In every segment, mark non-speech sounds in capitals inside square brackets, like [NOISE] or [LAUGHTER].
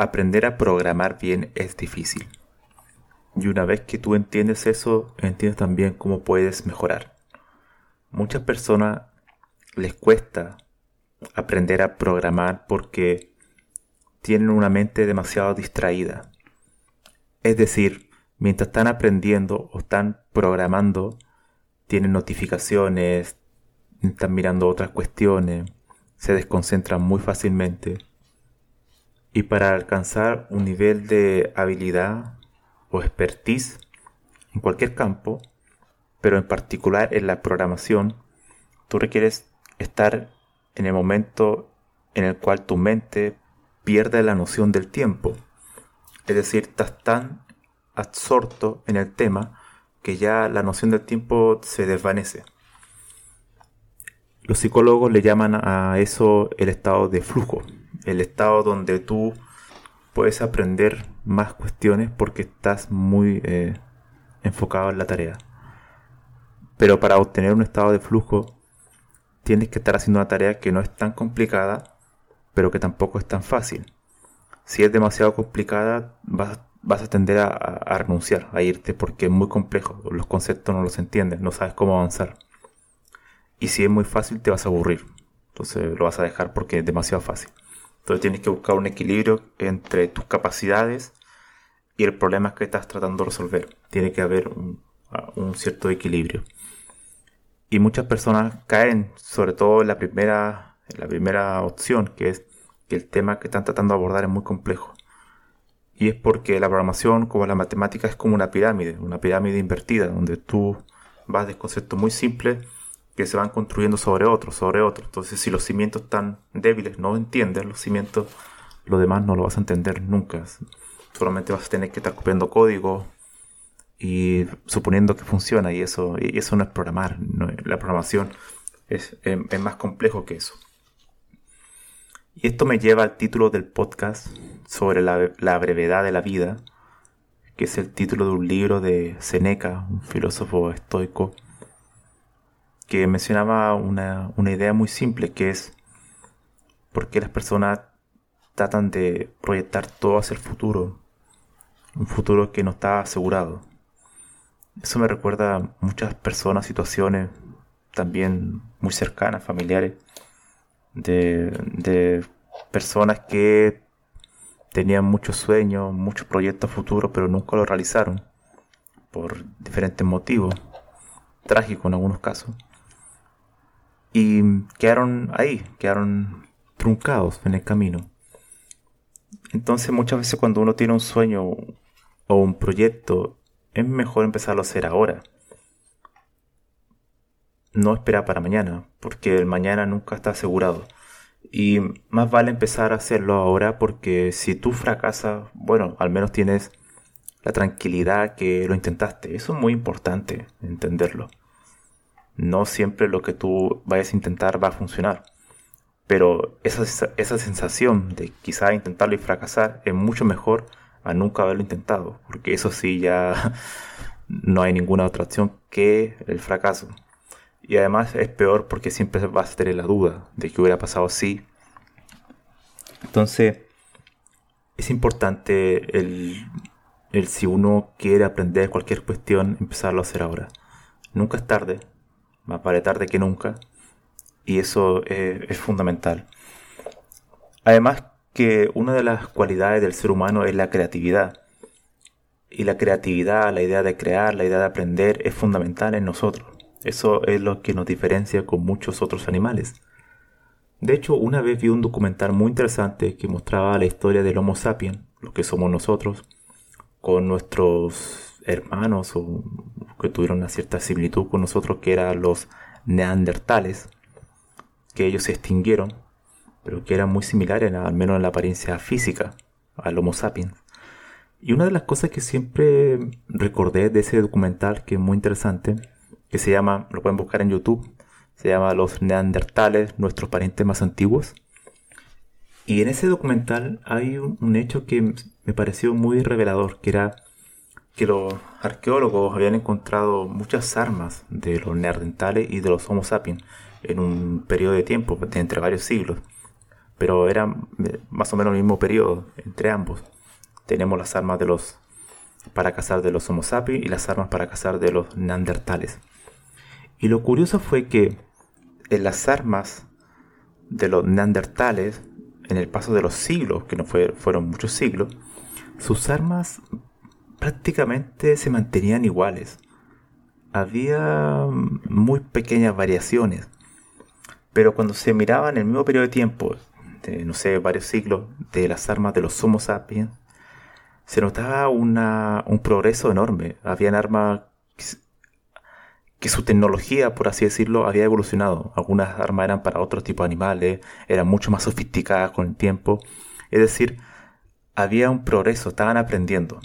Aprender a programar bien es difícil. Y una vez que tú entiendes eso, entiendes también cómo puedes mejorar. Muchas personas les cuesta aprender a programar porque tienen una mente demasiado distraída. Es decir, mientras están aprendiendo o están programando, tienen notificaciones, están mirando otras cuestiones, se desconcentran muy fácilmente y para alcanzar un nivel de habilidad o expertise en cualquier campo, pero en particular en la programación, tú requieres estar en el momento en el cual tu mente pierde la noción del tiempo. Es decir, estás tan absorto en el tema que ya la noción del tiempo se desvanece. Los psicólogos le llaman a eso el estado de flujo el estado donde tú puedes aprender más cuestiones porque estás muy eh, enfocado en la tarea. Pero para obtener un estado de flujo tienes que estar haciendo una tarea que no es tan complicada, pero que tampoco es tan fácil. Si es demasiado complicada, vas, vas a tender a, a, renunciar, a irte, porque es muy complejo, los conceptos no los entiendes, no sabes cómo avanzar. Y si es muy fácil, te vas a aburrir. Entonces lo vas a dejar porque es demasiado fácil. Entonces tienes que buscar un equilibrio entre tus capacidades y el problema que estás tratando de resolver. Tiene que haber un, cierto equilibrio. Y muchas personas caen, sobre todo en la primera, en la primera opción, que es que el tema que están tratando de abordar es muy complejo. Y es porque la programación, como la matemática, es como una pirámide, una pirámide invertida, donde tú vas de conceptos muy simples que se van construyendo sobre otro, sobre otro. Entonces, si los cimientos están débiles, no entiendes los cimientos, lo demás no lo vas a entender nunca. Solamente vas a tener que estar copiando código y suponiendo que funciona y eso, y eso no es programar. la programación es, es más complejo que eso. Y esto me lleva al título del podcast sobre la, la, brevedad de la vida, que es el título de un libro de Seneca, un filósofo estoico, que mencionaba una, idea muy simple que es por qué las personas tratan de proyectar todo hacia el futuro, un futuro que no está asegurado. Eso me recuerda a muchas personas, situaciones también muy cercanas, familiares, de, de personas que tenían muchos sueños, muchos proyectos futuros, pero nunca lo realizaron por diferentes motivos, trágicos en algunos casos y quedaron ahí, quedaron truncados en el camino. Entonces muchas veces cuando uno tiene un sueño o un proyecto, es mejor empezarlo a hacer ahora. No esperar para mañana, porque el mañana nunca está asegurado. Y más vale empezar a hacerlo ahora porque si tú fracasas, bueno, al menos tienes la tranquilidad que lo intentaste. Eso es muy importante entenderlo no siempre lo que tú vayas a intentar va a funcionar. Pero esa, esa sensación de quizá intentarlo y fracasar es mucho mejor a nunca haberlo intentado, porque eso sí ya [LAUGHS] no hay ninguna otra opción que el fracaso. Y además es peor porque siempre vas a tener la duda de que hubiera pasado así. Entonces, es importante el, el si uno quiere aprender cualquier cuestión, empezarlo a hacer ahora. Nunca es tarde, más vale tarde que nunca, y eso es fundamental. Además, que una de las cualidades del ser humano es la creatividad. Y la creatividad, la idea de crear, la idea de aprender es fundamental en nosotros. Eso es lo que nos diferencia con muchos otros animales. De hecho, una vez vi un documental muy interesante que mostraba la historia del Homo sapiens, lo que somos nosotros, con nuestros hermanos o que tuvieron una cierta similitud con nosotros, que eran los neandertales, que ellos se extinguieron, pero que eran muy similares, al menos en la apariencia física, al Homo sapiens. Y una de las cosas que siempre recordé de ese documental, que es muy interesante, que se llama, lo pueden buscar en YouTube, se llama Los Neandertales, nuestros parientes más antiguos. Y en ese documental hay un, hecho que me pareció muy revelador, que era que los arqueólogos habían encontrado muchas armas de los neandertales y de los Homo sapiens en un periodo de tiempo, entre varios siglos. Pero era más o menos el mismo periodo entre ambos. Tenemos las armas de los para cazar de los Homo sapiens y las armas para cazar de los neandertales. Y lo curioso fue que en las armas de los neandertales, en el paso de los siglos, que no fueron muchos siglos, sus armas prácticamente se mantenían iguales. Había muy pequeñas variaciones. Pero cuando se miraba en el mismo periodo de tiempo, de, no sé, varios siglos, de las armas de los Homo sapiens, se notaba un progreso enorme. Habían armas que su tecnología, por así decirlo, había evolucionado. Algunas armas eran para otro tipo de animales, eran mucho más sofisticadas con el tiempo. Es decir, había un progreso, estaban aprendiendo.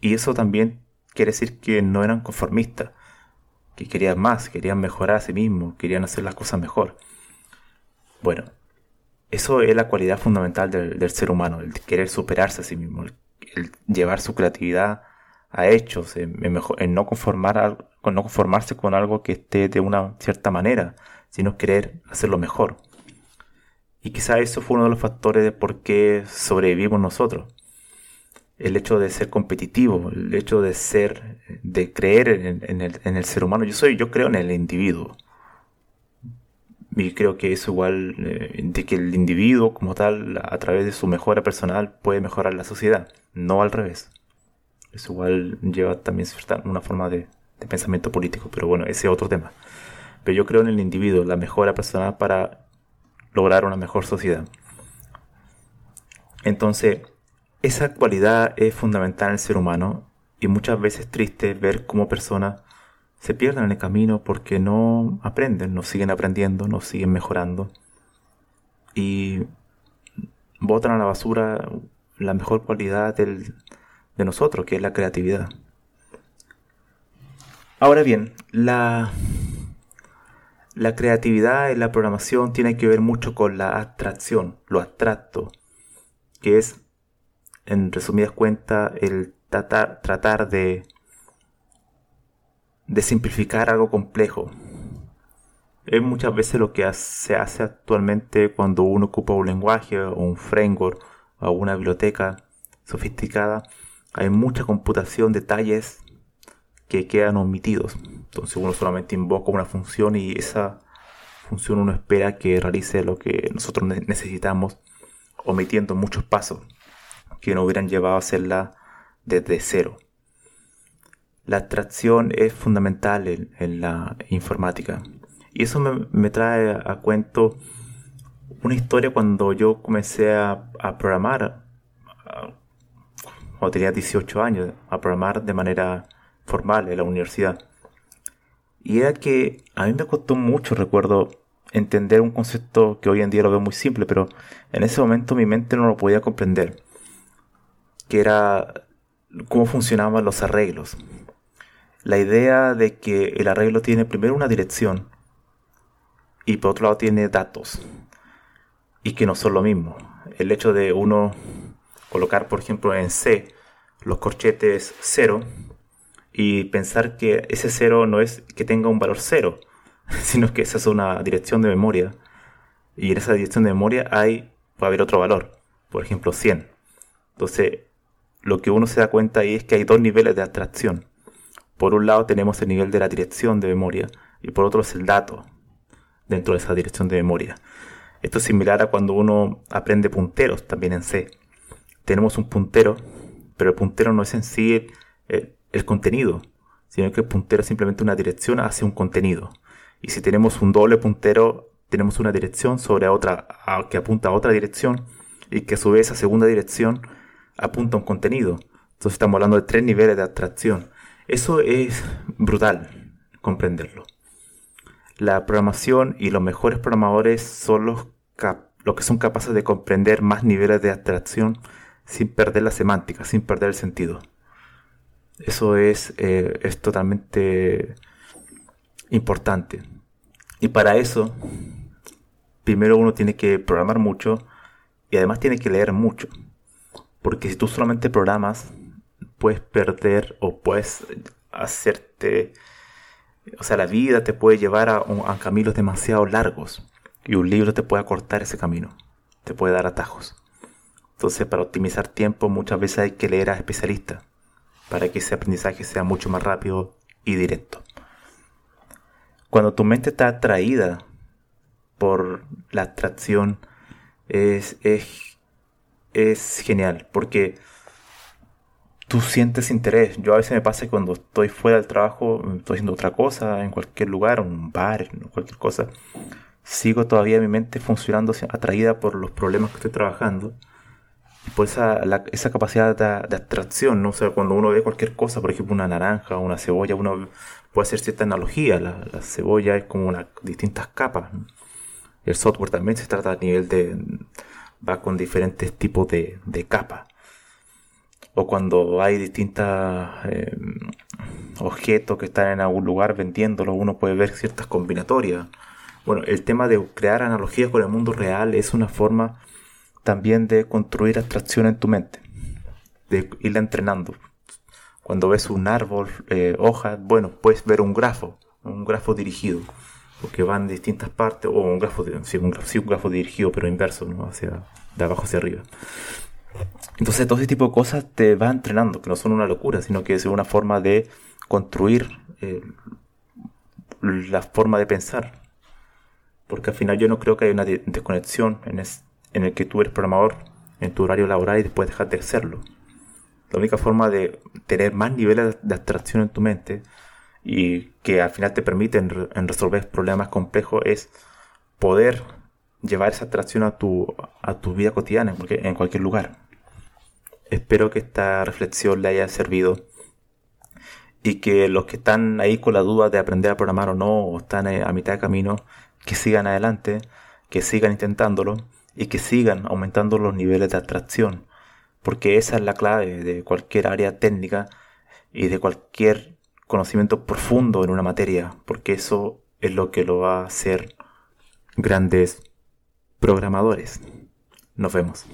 Y eso también quiere decir que no eran conformistas, que querían más, querían mejorar a sí mismos, querían hacer las cosas mejor. Bueno, eso es la cualidad fundamental del, ser humano, el querer superarse a sí mismo, el llevar su creatividad a hechos, en, no, conformar, no conformarse con algo que esté de una cierta manera, sino querer hacerlo mejor. Y quizá eso fue uno de los factores de por qué sobrevivimos nosotros. El hecho de ser competitivo, el hecho de ser, de creer en, el, ser humano. Yo soy, yo creo en el individuo. Y creo que eso igual, eh, de que el individuo como tal, a través de su mejora personal, puede mejorar la sociedad, no al revés. Eso igual lleva también una forma de, pensamiento político, pero bueno, ese es otro tema. Pero yo creo en el individuo, la mejora personal para lograr una mejor sociedad. Entonces, esa cualidad es fundamental en el ser humano y muchas veces triste ver cómo personas se pierden en el camino porque no aprenden, no siguen aprendiendo, no siguen mejorando y botan a la basura la mejor cualidad del, de nosotros, que es la creatividad. Ahora bien, la, la creatividad en la programación tiene que ver mucho con la abstracción, lo abstracto, que es, en resumidas cuentas, el tratar, de, de simplificar algo complejo. Es muchas veces lo que se hace actualmente cuando uno ocupa un lenguaje o un framework o una biblioteca sofisticada hay mucha computación, detalles que quedan omitidos. Entonces uno solamente invoca una función y esa función uno espera que realice lo que nosotros necesitamos, omitiendo muchos pasos que no hubieran llevado a hacerla desde cero. La abstracción es fundamental en, la informática. Y eso me, trae a, cuento una historia cuando yo comencé a, a programar cuando tenía 18 años, a programar de manera formal en la universidad. Y era que a mí me costó mucho, recuerdo, entender un concepto que hoy en día lo veo muy simple, pero en ese momento mi mente no lo podía comprender, que era cómo funcionaban los arreglos. La idea de que el arreglo tiene primero una dirección y por otro lado tiene datos y que no son lo mismo. El hecho de uno colocar, por ejemplo, en C los corchetes 0 y pensar que ese 0 no es que tenga un valor 0, [LAUGHS] sino que esa es una dirección de memoria. Y en esa dirección de memoria hay, puede haber otro valor, por ejemplo 100. Entonces, lo que uno se da cuenta ahí es que hay dos niveles de abstracción. Por un lado tenemos el nivel de la dirección de memoria y por otro es el dato dentro de esa dirección de memoria. Esto es similar a cuando uno aprende punteros también en C. Tenemos un puntero, pero el puntero no es en sí el, contenido, sino que el puntero es simplemente una dirección hacia un contenido. Y si tenemos un doble puntero, tenemos una dirección sobre otra que apunta a otra dirección y que a su vez esa segunda dirección apunta a un contenido. Entonces estamos hablando de tres niveles de abstracción. Eso es brutal comprenderlo. La programación y los mejores programadores son los, que son capaces de comprender más niveles de abstracción sin perder la semántica, sin perder el sentido. Eso es, eh, es totalmente importante. Y para eso, primero uno tiene que programar mucho y además tiene que leer mucho. Porque si tú solamente programas, puedes perder o puedes hacerte... O sea, la vida te puede llevar a, caminos demasiado largos y un libro te puede acortar ese camino, te puede dar atajos. Entonces, para optimizar tiempo, muchas veces hay que leer a especialistas para que ese aprendizaje sea mucho más rápido y directo. Cuando tu mente está atraída por la atracción, es, es genial, porque tú sientes interés. Yo a veces me pasa cuando estoy fuera del trabajo, estoy haciendo otra cosa, en cualquier lugar, un bar, cualquier cosa, sigo todavía mi mente funcionando atraída por los problemas que estoy trabajando. Por esa, esa capacidad de, atracción, ¿no? O sea, cuando uno ve cualquier cosa, por ejemplo, una naranja una cebolla, uno puede hacer cierta analogía. La, cebolla es como una distintas capas. El software también se trata a nivel de. Va con diferentes tipos de, de capas o cuando hay distintos eh, objetos que están en algún lugar vendiéndolos, uno puede ver ciertas combinatorias. Bueno, el tema de crear analogías con el mundo real es una forma también de construir abstracción en tu mente, de irla entrenando. Cuando ves un árbol, eh, hojas, bueno, puedes ver un grafo, un grafo dirigido, porque van en distintas partes, o un grafo, sí, un, un grafo dirigido, pero inverso, ¿no? hacia, de abajo hacia arriba. Entonces todo ese tipo de cosas te va entrenando, que no son una locura, sino que es una forma de construir eh, la forma de pensar. Porque al final yo no creo que haya una desconexión en, en el que tú eres programador en tu horario laboral y después dejas de serlo. La única forma de tener más niveles de abstracción en tu mente y que al final te permiten resolver problemas complejos es poder llevar esa abstracción a tu, a tu vida cotidiana en cualquier lugar. Espero que esta reflexión le haya servido y que los que están ahí con la duda de aprender a programar o no, o están eh, a mitad de camino, que sigan adelante, que sigan intentándolo y que sigan aumentando los niveles de atracción, porque esa es la clave de cualquier área técnica y de cualquier conocimiento profundo en una materia, porque eso es lo que lo va a hacer grandes programadores. Nos vemos.